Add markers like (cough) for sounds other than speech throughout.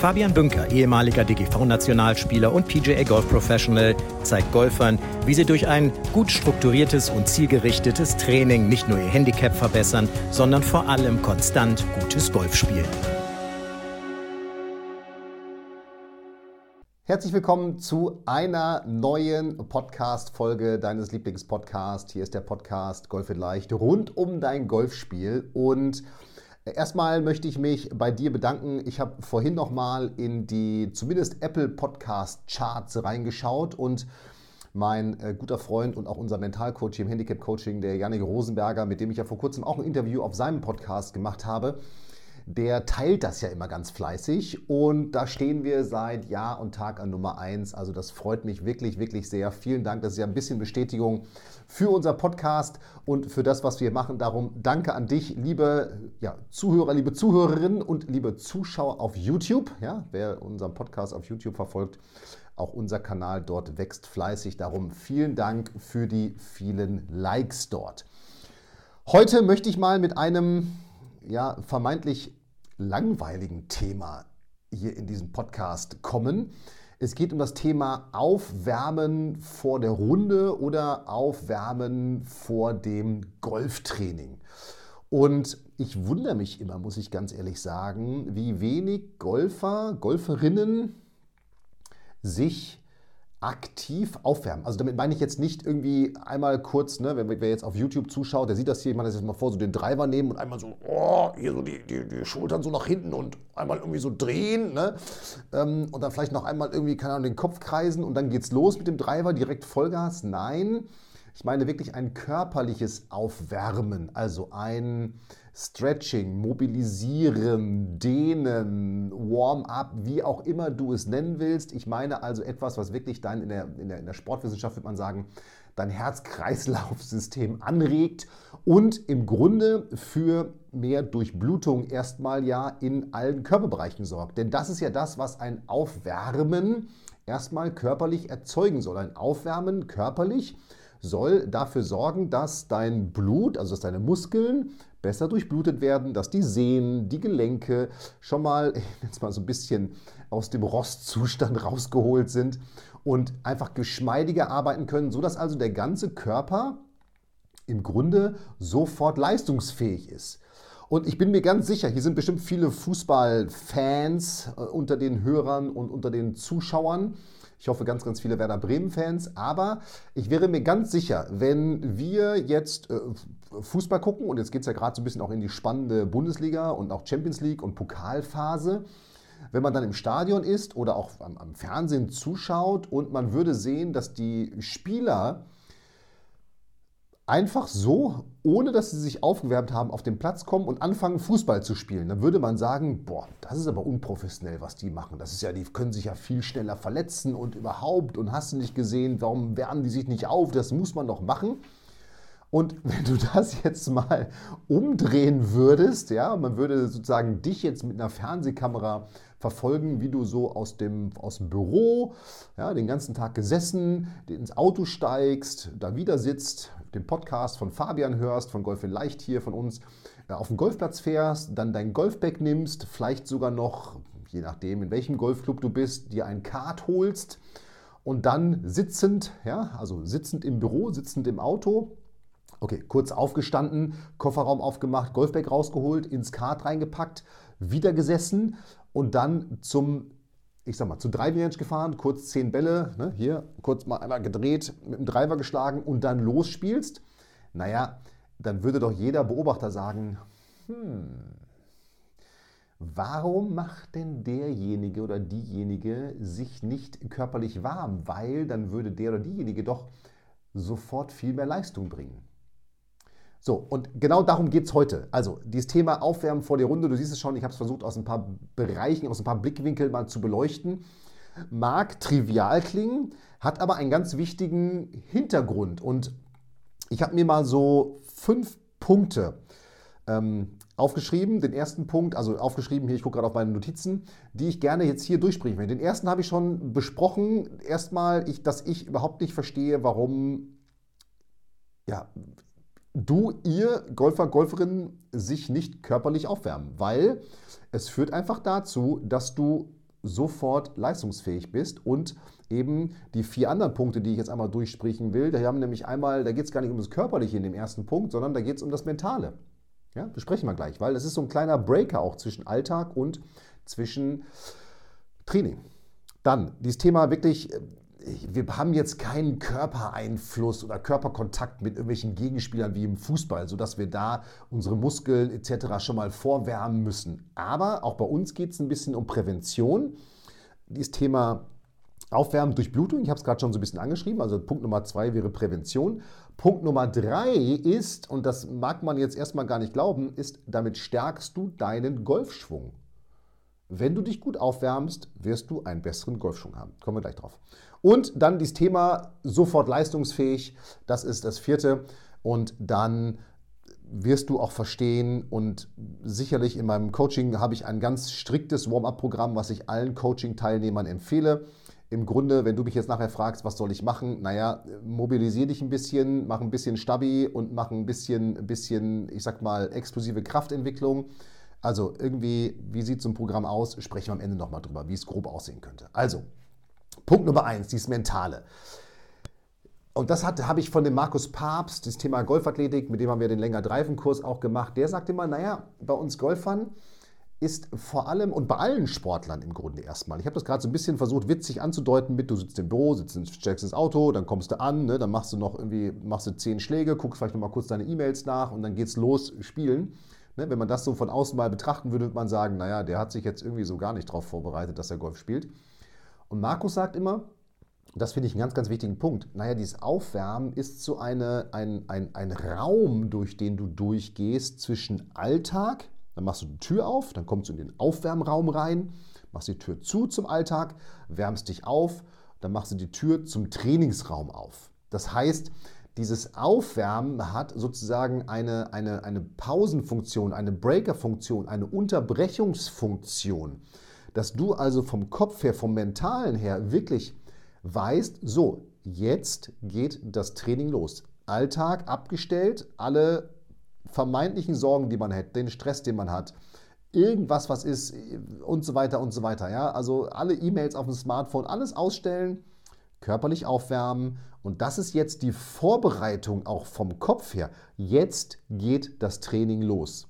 Fabian Bünker, ehemaliger DGV-Nationalspieler und PGA Golf Professional, zeigt Golfern, wie sie durch ein gut strukturiertes und zielgerichtetes Training nicht nur ihr Handicap verbessern, sondern vor allem konstant gutes Golf spielen. Herzlich willkommen zu einer neuen Podcast-Folge deines Lieblingspodcasts. Hier ist der Podcast Golf in Leicht rund um dein Golfspiel. Und erstmal möchte ich mich bei dir bedanken. Ich habe vorhin nochmal in die zumindest Apple Podcast Charts reingeschaut und mein äh, guter Freund und auch unser Mentalcoach im Handicap Coaching, der Janik Rosenberger, mit dem ich ja vor kurzem auch ein Interview auf seinem Podcast gemacht habe, der teilt das ja immer ganz fleißig und da stehen wir seit Jahr und Tag an Nummer 1. Also das freut mich wirklich, wirklich sehr. Vielen Dank. Das ist ja ein bisschen Bestätigung für unser Podcast und für das, was wir machen. Darum danke an dich, liebe ja, Zuhörer, liebe Zuhörerinnen und liebe Zuschauer auf YouTube. Ja, wer unseren Podcast auf YouTube verfolgt, auch unser Kanal dort wächst fleißig. Darum vielen Dank für die vielen Likes dort. Heute möchte ich mal mit einem ja, vermeintlich langweiligen Thema hier in diesem Podcast kommen. Es geht um das Thema Aufwärmen vor der Runde oder Aufwärmen vor dem Golftraining. Und ich wundere mich immer, muss ich ganz ehrlich sagen, wie wenig Golfer, Golferinnen sich aktiv aufwärmen. Also damit meine ich jetzt nicht irgendwie einmal kurz, ne, wenn wer jetzt auf YouTube zuschaut, der sieht das hier, ich mache das jetzt mal vor, so den Driver nehmen und einmal so, oh, hier so die, die, die Schultern so nach hinten und einmal irgendwie so drehen, ne? Ähm, und dann vielleicht noch einmal irgendwie, keine Ahnung, den Kopf kreisen und dann geht's los mit dem Driver, direkt Vollgas. Nein, ich meine wirklich ein körperliches Aufwärmen, also ein Stretching, Mobilisieren, Dehnen, Warm-up, wie auch immer du es nennen willst. Ich meine also etwas, was wirklich dein, in der, in der, in der Sportwissenschaft würde man sagen, dein Herz-Kreislauf-System anregt und im Grunde für mehr Durchblutung erstmal ja in allen Körperbereichen sorgt. Denn das ist ja das, was ein Aufwärmen erstmal körperlich erzeugen soll. Ein Aufwärmen körperlich soll dafür sorgen, dass dein Blut, also dass deine Muskeln besser durchblutet werden, dass die Sehnen, die Gelenke schon mal, (laughs) jetzt mal so ein bisschen aus dem Rostzustand rausgeholt sind und einfach geschmeidiger arbeiten können, sodass also der ganze Körper im Grunde sofort leistungsfähig ist. Und ich bin mir ganz sicher, hier sind bestimmt viele Fußballfans äh, unter den Hörern und unter den Zuschauern. Ich hoffe ganz, ganz viele Werder Bremen-Fans. Aber ich wäre mir ganz sicher, wenn wir jetzt äh, Fußball gucken, und jetzt geht es ja gerade so ein bisschen auch in die spannende Bundesliga und auch Champions League und Pokalphase, wenn man dann im Stadion ist oder auch am, am Fernsehen zuschaut und man würde sehen, dass die Spieler einfach so, ohne dass sie sich aufgewärmt haben, auf den Platz kommen und anfangen, Fußball zu spielen. Dann würde man sagen, boah, das ist aber unprofessionell, was die machen. Das ist ja, die können sich ja viel schneller verletzen und überhaupt und hast du nicht gesehen, warum wärmen die sich nicht auf? Das muss man doch machen. Und (laughs) wenn du das jetzt mal umdrehen würdest, ja, man würde sozusagen dich jetzt mit einer Fernsehkamera verfolgen, wie du so aus dem, aus dem Büro, ja, den ganzen Tag gesessen, ins Auto steigst, da wieder sitzt, den Podcast von Fabian hörst, von Golf in Leicht hier von uns, äh, auf den Golfplatz fährst, dann dein Golfbag nimmst, vielleicht sogar noch, je nachdem, in welchem Golfclub du bist, dir ein Kart holst und dann sitzend, ja, also sitzend im Büro, sitzend im Auto, Okay, kurz aufgestanden, Kofferraum aufgemacht, Golfbag rausgeholt, ins Kart reingepackt, wieder gesessen und dann zum, ich sag mal, zu Driving Range gefahren, kurz zehn Bälle, ne, hier, kurz mal einmal gedreht, mit dem Driver geschlagen und dann losspielst. Naja, dann würde doch jeder Beobachter sagen, hm, warum macht denn derjenige oder diejenige sich nicht körperlich warm? Weil dann würde der oder diejenige doch sofort viel mehr Leistung bringen. So, und genau darum geht es heute. Also, dieses Thema Aufwärmen vor der Runde, du siehst es schon, ich habe es versucht, aus ein paar Bereichen, aus ein paar Blickwinkeln mal zu beleuchten. Mag trivial klingen, hat aber einen ganz wichtigen Hintergrund. Und ich habe mir mal so fünf Punkte ähm, aufgeschrieben, den ersten Punkt, also aufgeschrieben hier, ich gucke gerade auf meine Notizen, die ich gerne jetzt hier durchsprechen will. Den ersten habe ich schon besprochen. Erstmal, ich, dass ich überhaupt nicht verstehe, warum ja, du, ihr Golfer, Golferinnen sich nicht körperlich aufwärmen, weil es führt einfach dazu, dass du sofort leistungsfähig bist und eben die vier anderen Punkte, die ich jetzt einmal durchsprechen will, da haben nämlich einmal, da geht es gar nicht um das Körperliche in dem ersten Punkt, sondern da geht es um das Mentale. Ja, besprechen wir gleich, weil es ist so ein kleiner Breaker auch zwischen Alltag und zwischen Training. Dann dieses Thema wirklich, äh, wir haben jetzt keinen Körpereinfluss oder Körperkontakt mit irgendwelchen Gegenspielern wie im Fußball, sodass wir da unsere Muskeln etc. schon mal vorwärmen müssen. Aber auch bei uns geht es ein bisschen um Prävention. Dieses Thema Aufwärmen durch Blutung, ich habe es gerade schon so ein bisschen angeschrieben, also Punkt Nummer zwei wäre Prävention. Punkt Nummer drei ist, und das mag man jetzt erstmal gar nicht glauben, ist, damit stärkst du deinen Golfschwung. Wenn du dich gut aufwärmst, wirst du einen besseren Golfschwung haben. Kommen wir gleich drauf. Und dann dieses Thema sofort leistungsfähig, das ist das vierte. Und dann wirst du auch verstehen und sicherlich in meinem Coaching habe ich ein ganz striktes Warm-up-Programm, was ich allen Coaching-Teilnehmern empfehle im Grunde, wenn du mich jetzt nachher fragst, was soll ich machen, naja, mobilisier dich ein bisschen, mach ein bisschen Stabi und mach ein bisschen, ein bisschen, ich sag mal, explosive Kraftentwicklung. Also irgendwie, wie sieht so ein Programm aus? Sprechen wir am Ende nochmal drüber, wie es grob aussehen könnte. Also, Punkt Nummer eins, dieses Mentale. Und das habe ich von dem Markus Papst, das Thema Golfathletik, mit dem haben wir den länger Dreifenkurs auch gemacht. Der sagte immer, naja, bei uns Golfern, ist vor allem und bei allen Sportlern im Grunde erstmal. Ich habe das gerade so ein bisschen versucht, witzig anzudeuten mit, du sitzt im Büro, sitzt steigst ins Auto, dann kommst du an, ne, dann machst du noch irgendwie, machst du zehn Schläge, guckst vielleicht nochmal kurz deine E-Mails nach und dann geht's los, spielen. Ne, wenn man das so von außen mal betrachten würde, würde man sagen, naja, der hat sich jetzt irgendwie so gar nicht darauf vorbereitet, dass er Golf spielt. Und Markus sagt immer, das finde ich einen ganz, ganz wichtigen Punkt. Naja, dieses Aufwärmen ist so eine, ein, ein, ein Raum, durch den du durchgehst zwischen Alltag, dann machst du die Tür auf, dann kommst du in den Aufwärmraum rein, machst die Tür zu zum Alltag, wärmst dich auf, dann machst du die Tür zum Trainingsraum auf. Das heißt, dieses Aufwärmen hat sozusagen eine, eine, eine Pausenfunktion, eine Breakerfunktion, eine Unterbrechungsfunktion, dass du also vom Kopf her, vom Mentalen her wirklich weißt, so, jetzt geht das Training los. Alltag abgestellt, alle vermeintlichen Sorgen, die man hat, den Stress, den man hat, irgendwas, was ist und so weiter und so weiter. Ja? Also alle E-Mails auf dem Smartphone, alles ausstellen, körperlich aufwärmen. Und das ist jetzt die Vorbereitung auch vom Kopf her. Jetzt geht das Training los.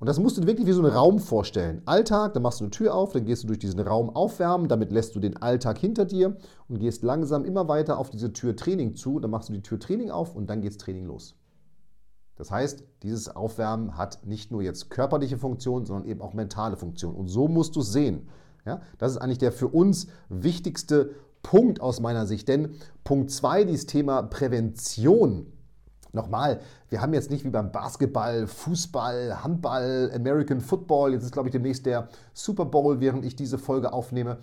Und das musst du wirklich wie so einen Raum vorstellen. Alltag, dann machst du eine Tür auf, dann gehst du durch diesen Raum aufwärmen, damit lässt du den Alltag hinter dir und gehst langsam immer weiter auf diese Tür Training zu. Dann machst du die Tür Training auf und dann geht's Training los. Das heißt, dieses Aufwärmen hat nicht nur jetzt körperliche Funktion, sondern eben auch mentale Funktion. Und so musst du es sehen. Ja, das ist eigentlich der für uns wichtigste Punkt aus meiner Sicht. Denn Punkt 2, dieses Thema Prävention. Nochmal, wir haben jetzt nicht wie beim Basketball, Fußball, Handball, American Football, jetzt ist glaube ich demnächst der Super Bowl, während ich diese Folge aufnehme.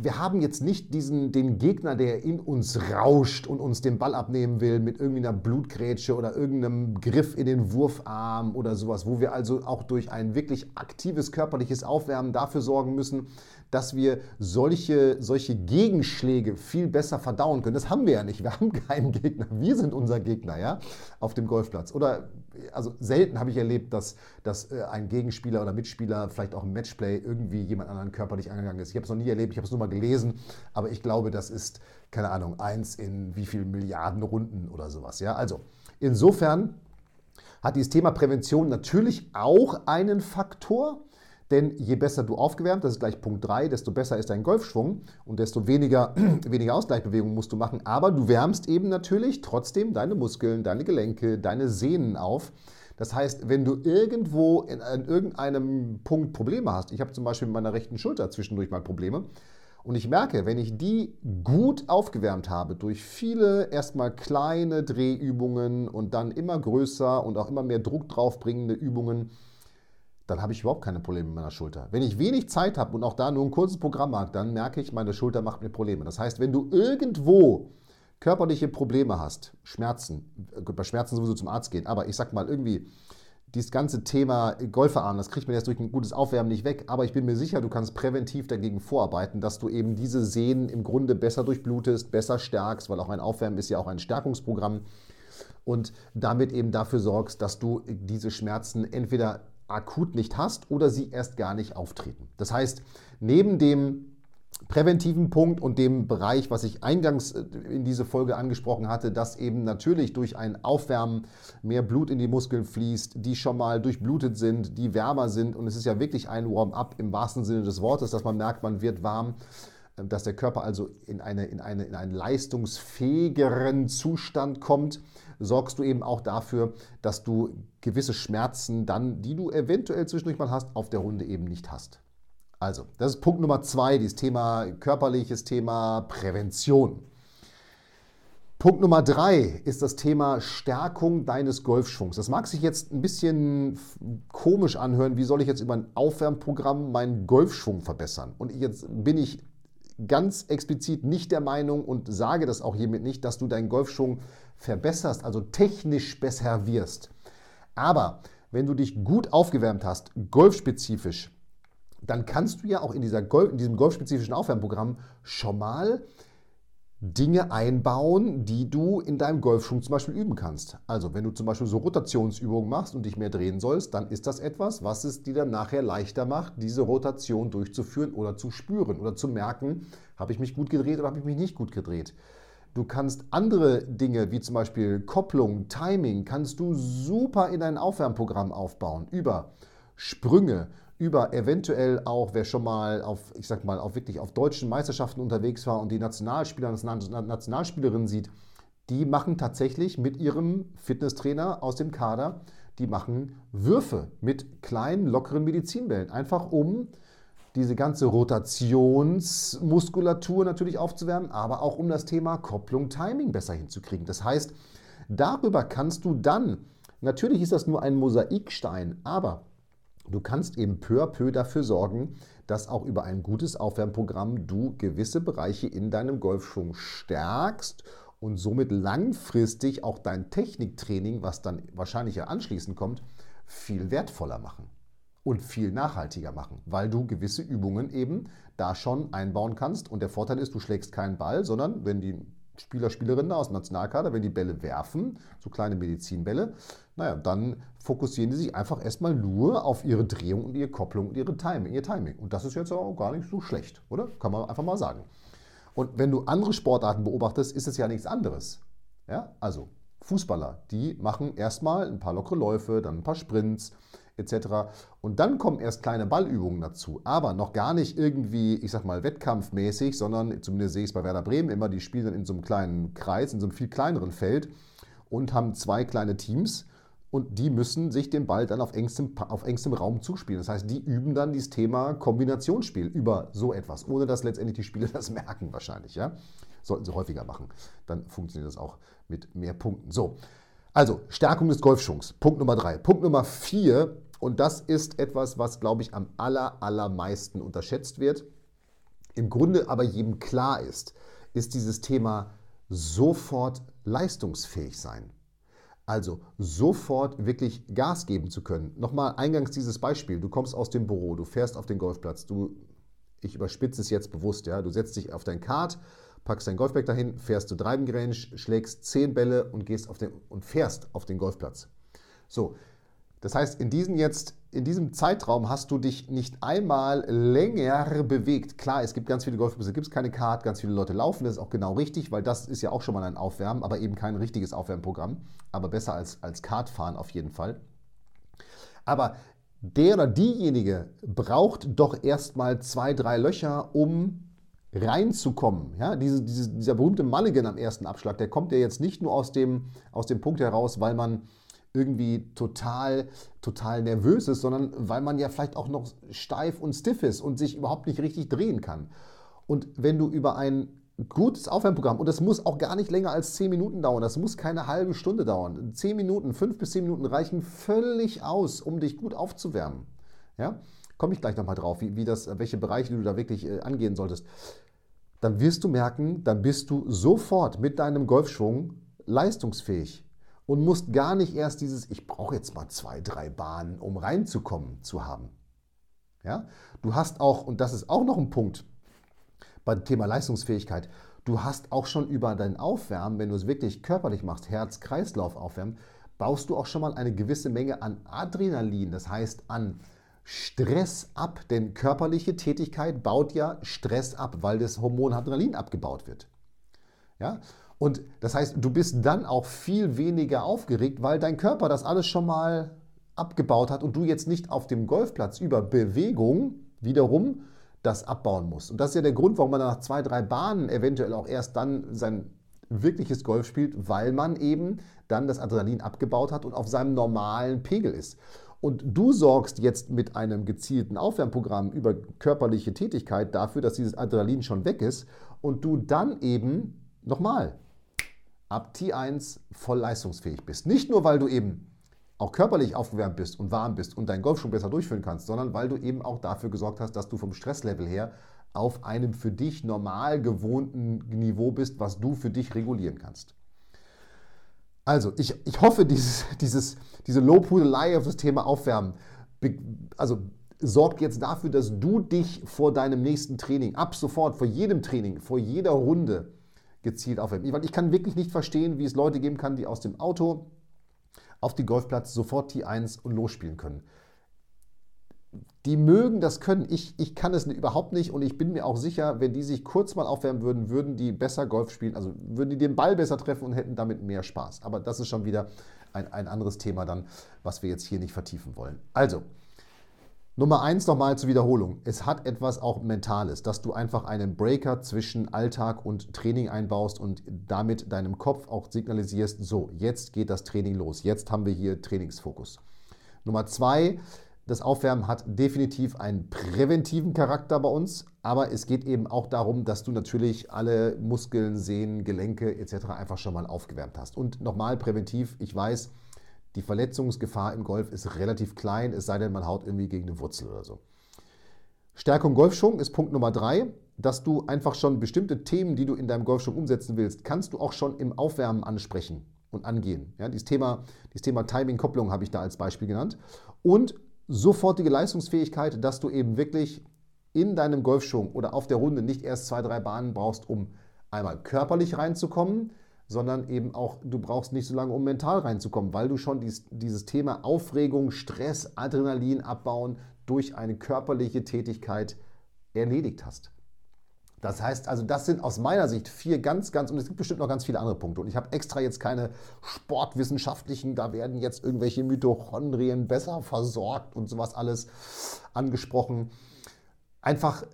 Wir haben jetzt nicht diesen, den Gegner, der in uns rauscht und uns den Ball abnehmen will mit irgendwie einer Blutgrätsche oder irgendeinem Griff in den Wurfarm oder sowas, wo wir also auch durch ein wirklich aktives körperliches Aufwärmen dafür sorgen müssen, dass wir solche, solche Gegenschläge viel besser verdauen können. Das haben wir ja nicht. Wir haben keinen Gegner. Wir sind unser Gegner, ja, auf dem Golfplatz. Oder, also selten habe ich erlebt, dass, dass äh, ein Gegenspieler oder Mitspieler, vielleicht auch im Matchplay, irgendwie jemand anderen körperlich angegangen ist. Ich habe es noch nie erlebt, ich habe es nur mal gelesen, aber ich glaube, das ist, keine Ahnung, eins in wie viel Milliarden Runden oder sowas, ja. Also, insofern hat dieses Thema Prävention natürlich auch einen Faktor. Denn je besser du aufgewärmt, das ist gleich Punkt 3, desto besser ist dein Golfschwung und desto weniger, (clears throat) weniger Ausgleichbewegungen musst du machen. Aber du wärmst eben natürlich trotzdem deine Muskeln, deine Gelenke, deine Sehnen auf. Das heißt, wenn du irgendwo in, in irgendeinem Punkt Probleme hast, ich habe zum Beispiel mit meiner rechten Schulter zwischendurch mal Probleme, und ich merke, wenn ich die gut aufgewärmt habe durch viele erstmal kleine Drehübungen und dann immer größer und auch immer mehr Druck draufbringende Übungen, dann habe ich überhaupt keine Probleme mit meiner Schulter. Wenn ich wenig Zeit habe und auch da nur ein kurzes Programm mag, dann merke ich, meine Schulter macht mir Probleme. Das heißt, wenn du irgendwo körperliche Probleme hast, Schmerzen, bei Schmerzen sowieso zum Arzt gehen, aber ich sag mal irgendwie dieses ganze Thema Golferarm, das kriegt man jetzt durch ein gutes Aufwärmen nicht weg, aber ich bin mir sicher, du kannst präventiv dagegen vorarbeiten, dass du eben diese Sehnen im Grunde besser durchblutest, besser stärkst, weil auch ein Aufwärmen ist ja auch ein Stärkungsprogramm und damit eben dafür sorgst, dass du diese Schmerzen entweder akut nicht hast oder sie erst gar nicht auftreten. Das heißt, neben dem präventiven Punkt und dem Bereich, was ich eingangs äh, in diese Folge angesprochen hatte, dass eben natürlich durch ein Aufwärmen mehr Blut in die Muskeln fließt, die schon mal durchblutet sind, die wärmer sind. Und es ist ja wirklich ein Warm-up im wahrsten Sinne des Wortes, dass man merkt, man wird warm, dass der Körper also in, eine, in, eine, in einen leistungsfähigeren Zustand kommt sorgst du eben auch dafür, dass du gewisse Schmerzen dann, die du eventuell zwischendurch mal hast, auf der Runde eben nicht hast. Also, das ist Punkt Nummer zwei, dieses Thema körperliches Thema Prävention. Punkt Nummer drei ist das Thema Stärkung deines Golfschwungs. Das mag sich jetzt ein bisschen komisch anhören. Wie soll ich jetzt über ein Aufwärmprogramm meinen Golfschwung verbessern? Und jetzt bin ich ganz explizit nicht der Meinung und sage das auch hiermit nicht, dass du deinen Golfschwung verbesserst, also technisch besser wirst. Aber wenn du dich gut aufgewärmt hast, golfspezifisch, dann kannst du ja auch in, dieser Golf, in diesem golfspezifischen Aufwärmprogramm schon mal Dinge einbauen, die du in deinem Golfschwung zum Beispiel üben kannst. Also wenn du zum Beispiel so Rotationsübungen machst und dich mehr drehen sollst, dann ist das etwas, was es dir dann nachher leichter macht, diese Rotation durchzuführen oder zu spüren oder zu merken, habe ich mich gut gedreht oder habe ich mich nicht gut gedreht. Du kannst andere Dinge wie zum Beispiel Kopplung, Timing, kannst du super in dein Aufwärmprogramm aufbauen über Sprünge, über eventuell auch, wer schon mal auf, ich sag mal, auf wirklich auf deutschen Meisterschaften unterwegs war und die Nationalspieler und Nationalspielerinnen sieht, die machen tatsächlich mit ihrem Fitnesstrainer aus dem Kader, die machen Würfe mit kleinen, lockeren Medizinbällen, einfach um diese ganze Rotationsmuskulatur natürlich aufzuwärmen, aber auch um das Thema Kopplung, Timing besser hinzukriegen. Das heißt, darüber kannst du dann, natürlich ist das nur ein Mosaikstein, aber Du kannst eben peu à peu dafür sorgen, dass auch über ein gutes Aufwärmprogramm du gewisse Bereiche in deinem Golfschwung stärkst und somit langfristig auch dein Techniktraining, was dann wahrscheinlich ja anschließend kommt, viel wertvoller machen und viel nachhaltiger machen, weil du gewisse Übungen eben da schon einbauen kannst. Und der Vorteil ist, du schlägst keinen Ball, sondern wenn die Spieler, Spielerinnen aus dem Nationalkader, wenn die Bälle werfen, so kleine Medizinbälle, naja, dann fokussieren die sich einfach erstmal nur auf ihre Drehung und ihre Kopplung und ihre Timing, ihr Timing. Und das ist jetzt auch gar nicht so schlecht, oder? Kann man einfach mal sagen. Und wenn du andere Sportarten beobachtest, ist es ja nichts anderes. Ja? Also Fußballer, die machen erstmal ein paar lockere Läufe, dann ein paar Sprints, etc. Und dann kommen erst kleine Ballübungen dazu, aber noch gar nicht irgendwie, ich sag mal, wettkampfmäßig, sondern zumindest sehe ich es bei Werder Bremen immer, die spielen dann in so einem kleinen Kreis, in so einem viel kleineren Feld und haben zwei kleine Teams und die müssen sich den Ball dann auf engstem, auf engstem Raum zuspielen. Das heißt, die üben dann dieses Thema Kombinationsspiel über so etwas, ohne dass letztendlich die Spieler (laughs) das merken wahrscheinlich. Ja? Sollten sie häufiger machen. Dann funktioniert das auch mit mehr Punkten. So, also Stärkung des Golfschwungs. Punkt Nummer drei. Punkt Nummer vier und das ist etwas, was, glaube ich, am aller, allermeisten unterschätzt wird. Im Grunde aber jedem klar ist, ist dieses Thema sofort leistungsfähig sein. Also sofort wirklich Gas geben zu können. Nochmal eingangs dieses Beispiel. Du kommst aus dem Büro, du fährst auf den Golfplatz, du, ich überspitze es jetzt bewusst, ja, du setzt dich auf dein Kart, packst dein Golfbag dahin, fährst du Driving Range, schlägst zehn Bälle und gehst auf den und fährst auf den Golfplatz. So, das heißt, in, diesen jetzt, in diesem Zeitraum hast du dich nicht einmal länger bewegt. Klar, es gibt ganz viele Golfplätze, gibt es keine Kart, ganz viele Leute laufen, das ist auch genau richtig, weil das ist ja auch schon mal ein Aufwärmen, aber eben kein richtiges Aufwärmprogramm. Aber besser als, als Kartfahren auf jeden Fall. Aber der oder diejenige braucht doch erstmal zwei, drei Löcher, um reinzukommen. Ja, diese, diese, dieser berühmte Mulligan am ersten Abschlag, der kommt ja jetzt nicht nur aus dem, aus dem Punkt heraus, weil man irgendwie total, total nervös ist, sondern weil man ja vielleicht auch noch steif und stiff ist und sich überhaupt nicht richtig drehen kann. Und wenn du über ein gutes Aufwärmprogramm, und das muss auch gar nicht länger als 10 Minuten dauern, das muss keine halbe Stunde dauern. 10 Minuten, 5 bis 10 Minuten reichen völlig aus, um dich gut aufzuwärmen. Ja? Komme ich gleich nochmal drauf, wie, wie das, welche Bereiche du da wirklich äh, angehen solltest. Dann wirst du merken, dann bist du sofort mit deinem Golfschwung leistungsfähig. Und musst gar nicht erst dieses, ich brauche jetzt mal zwei, drei Bahnen, um reinzukommen, zu haben. Ja? Du hast auch, und das ist auch noch ein Punkt beim Thema Leistungsfähigkeit, du hast auch schon über dein Aufwärmen, wenn du es wirklich körperlich machst, Herz-Kreislauf aufwärmen, baust du auch schon mal eine gewisse Menge an Adrenalin, das heißt an Stress ab, denn körperliche Tätigkeit baut ja Stress ab, weil das Hormon Adrenalin abgebaut wird. Ja? Und das heißt, du bist dann auch viel weniger aufgeregt, weil dein Körper das alles schon mal abgebaut hat und du jetzt nicht auf dem Golfplatz über Bewegung wiederum das abbauen musst. Und das ist ja der Grund, warum man nach zwei, drei Bahnen eventuell auch erst dann sein wirkliches Golf spielt, weil man eben dann das Adrenalin abgebaut hat und auf seinem normalen Pegel ist. Und du sorgst jetzt mit einem gezielten Aufwärmprogramm über körperliche Tätigkeit dafür, dass dieses Adrenalin schon weg ist und du dann eben nochmal ab T1 voll leistungsfähig bist. Nicht nur, weil du eben auch körperlich aufgewärmt bist und warm bist und deinen Golf schon besser durchführen kannst, sondern weil du eben auch dafür gesorgt hast, dass du vom Stresslevel her auf einem für dich normal gewohnten Niveau bist, was du für dich regulieren kannst. Also, ich, ich hoffe, dieses, dieses, diese Lobhudelei auf das Thema Aufwärmen also sorgt jetzt dafür, dass du dich vor deinem nächsten Training, ab sofort, vor jedem Training, vor jeder Runde gezielt aufwärmen. Weil ich kann wirklich nicht verstehen, wie es Leute geben kann, die aus dem Auto auf die Golfplatz sofort T1 und losspielen können. Die mögen das können. Ich, ich kann es überhaupt nicht und ich bin mir auch sicher, wenn die sich kurz mal aufwärmen würden, würden die besser Golf spielen, also würden die den Ball besser treffen und hätten damit mehr Spaß. Aber das ist schon wieder ein, ein anderes Thema dann, was wir jetzt hier nicht vertiefen wollen. Also, Nummer eins nochmal zur Wiederholung. Es hat etwas auch Mentales, dass du einfach einen Breaker zwischen Alltag und Training einbaust und damit deinem Kopf auch signalisierst, so, jetzt geht das Training los, jetzt haben wir hier Trainingsfokus. Nummer zwei, das Aufwärmen hat definitiv einen präventiven Charakter bei uns, aber es geht eben auch darum, dass du natürlich alle Muskeln, Sehnen, Gelenke etc. einfach schon mal aufgewärmt hast. Und nochmal präventiv, ich weiß, die Verletzungsgefahr im Golf ist relativ klein, es sei denn, man haut irgendwie gegen eine Wurzel oder so. Stärkung Golfschwung ist Punkt Nummer drei, dass du einfach schon bestimmte Themen, die du in deinem Golfschwung umsetzen willst, kannst du auch schon im Aufwärmen ansprechen und angehen. Ja, dieses Thema, dieses Thema Timing-Kopplung habe ich da als Beispiel genannt. Und sofortige Leistungsfähigkeit, dass du eben wirklich in deinem Golfschwung oder auf der Runde nicht erst zwei, drei Bahnen brauchst, um einmal körperlich reinzukommen, sondern eben auch, du brauchst nicht so lange, um mental reinzukommen, weil du schon dies, dieses Thema Aufregung, Stress, Adrenalin abbauen durch eine körperliche Tätigkeit erledigt hast. Das heißt also, das sind aus meiner Sicht vier ganz, ganz, und es gibt bestimmt noch ganz viele andere Punkte. Und ich habe extra jetzt keine sportwissenschaftlichen, da werden jetzt irgendwelche Mitochondrien besser versorgt und sowas alles angesprochen. Einfach,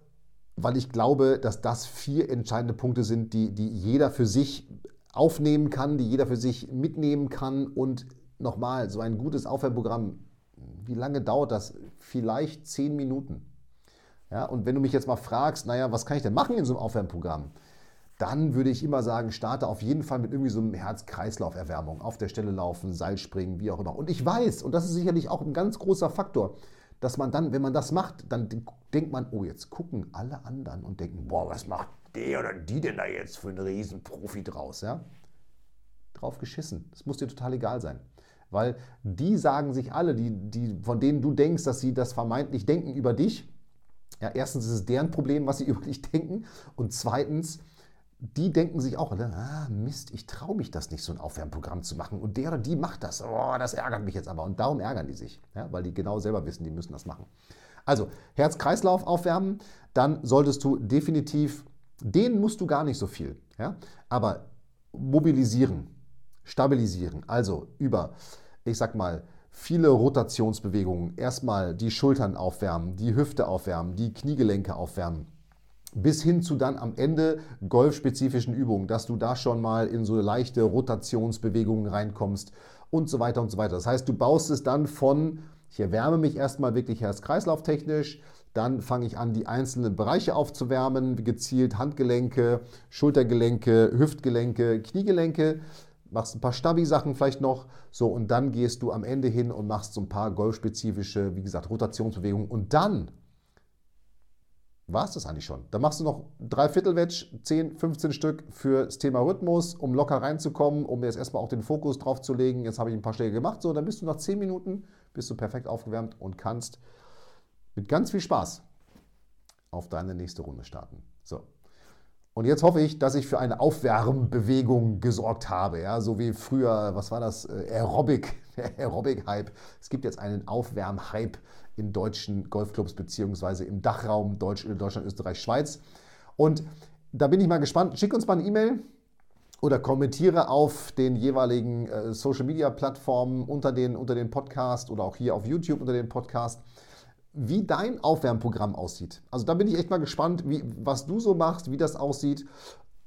weil ich glaube, dass das vier entscheidende Punkte sind, die, die jeder für sich aufnehmen kann, die jeder für sich mitnehmen kann. Und nochmal, so ein gutes Aufwärmprogramm, wie lange dauert das? Vielleicht zehn Minuten. Ja, und wenn du mich jetzt mal fragst, naja, was kann ich denn machen in so einem Aufwärmprogramm? Dann würde ich immer sagen, starte auf jeden Fall mit irgendwie so einem Herz-Kreislauf-Erwärmung. Auf der Stelle laufen, Seilspringen, wie auch immer. Und ich weiß, und das ist sicherlich auch ein ganz großer Faktor, dass man dann, wenn man das macht, dann denkt man, oh, jetzt gucken alle anderen und denken, boah, was macht der oder die denn da jetzt für einen Riesenprofi draus? Ja? Drauf geschissen. Das muss dir total egal sein. Weil die sagen sich alle, die, die, von denen du denkst, dass sie das vermeintlich denken über dich, ja, erstens ist es deren Problem, was sie (laughs) über dich denken. Und zweitens, die denken sich auch, ah, Mist, ich traue mich das nicht, so ein Aufwärmprogramm zu machen. Und der oder die macht das. Oh, das ärgert mich jetzt aber. Und darum ärgern die sich, ja, weil die genau selber wissen, die müssen das machen. Also Herz-Kreislauf aufwärmen, dann solltest du definitiv den musst du gar nicht so viel. Ja? Aber mobilisieren, stabilisieren, also über, ich sag mal, viele Rotationsbewegungen, erstmal die Schultern aufwärmen, die Hüfte aufwärmen, die Kniegelenke aufwärmen, bis hin zu dann am Ende golfspezifischen Übungen, dass du da schon mal in so leichte Rotationsbewegungen reinkommst und so weiter und so weiter. Das heißt, du baust es dann von, ich erwärme mich erstmal wirklich herz-kreislauf-technisch, dann fange ich an, die einzelnen Bereiche aufzuwärmen, gezielt Handgelenke, Schultergelenke, Hüftgelenke, Kniegelenke. Machst ein paar Stabi-Sachen vielleicht noch. So, und dann gehst du am Ende hin und machst so ein paar golfspezifische, wie gesagt, Rotationsbewegungen. Und dann war es das eigentlich schon. Dann machst du noch drei Viertelwedge, 10, 15 Stück fürs Thema Rhythmus, um locker reinzukommen, um jetzt erstmal auch den Fokus drauf zu legen. Jetzt habe ich ein paar Schläge gemacht. So, dann bist du nach 10 Minuten, bist du perfekt aufgewärmt und kannst mit ganz viel Spaß auf deine nächste Runde starten. So. Und jetzt hoffe ich, dass ich für eine Aufwärmbewegung gesorgt habe. Ja, so wie früher, was war das? Äh, Aerobic, (laughs) Aerobic-Hype. Es gibt jetzt einen Aufwärm-Hype in deutschen Golfclubs beziehungsweise im Dachraum Deutsch, Deutschland, Österreich, Schweiz. Und da bin ich mal gespannt. Schick uns mal eine E-Mail oder kommentiere auf den jeweiligen äh, Social Media Plattformen unter den, unter den Podcast oder auch hier auf YouTube unter den Podcast wie dein Aufwärmprogramm aussieht. Also da bin ich echt mal gespannt, wie, was du so machst, wie das aussieht,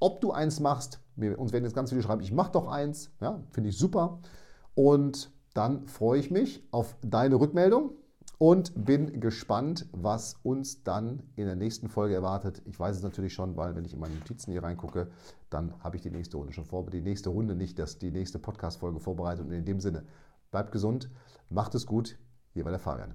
ob du eins machst. Wir, uns werden jetzt ganz viele schreiben, ich mache doch eins. Ja, finde ich super. Und dann freue ich mich auf deine Rückmeldung und bin gespannt, was uns dann in der nächsten Folge erwartet. Ich weiß es natürlich schon, weil wenn ich in meine Notizen hier reingucke, dann habe ich die nächste Runde schon vorbereitet. Die nächste Runde nicht, dass die nächste Podcast-Folge vorbereitet. Und in dem Sinne, bleibt gesund, macht es gut. Hier war der Fabian.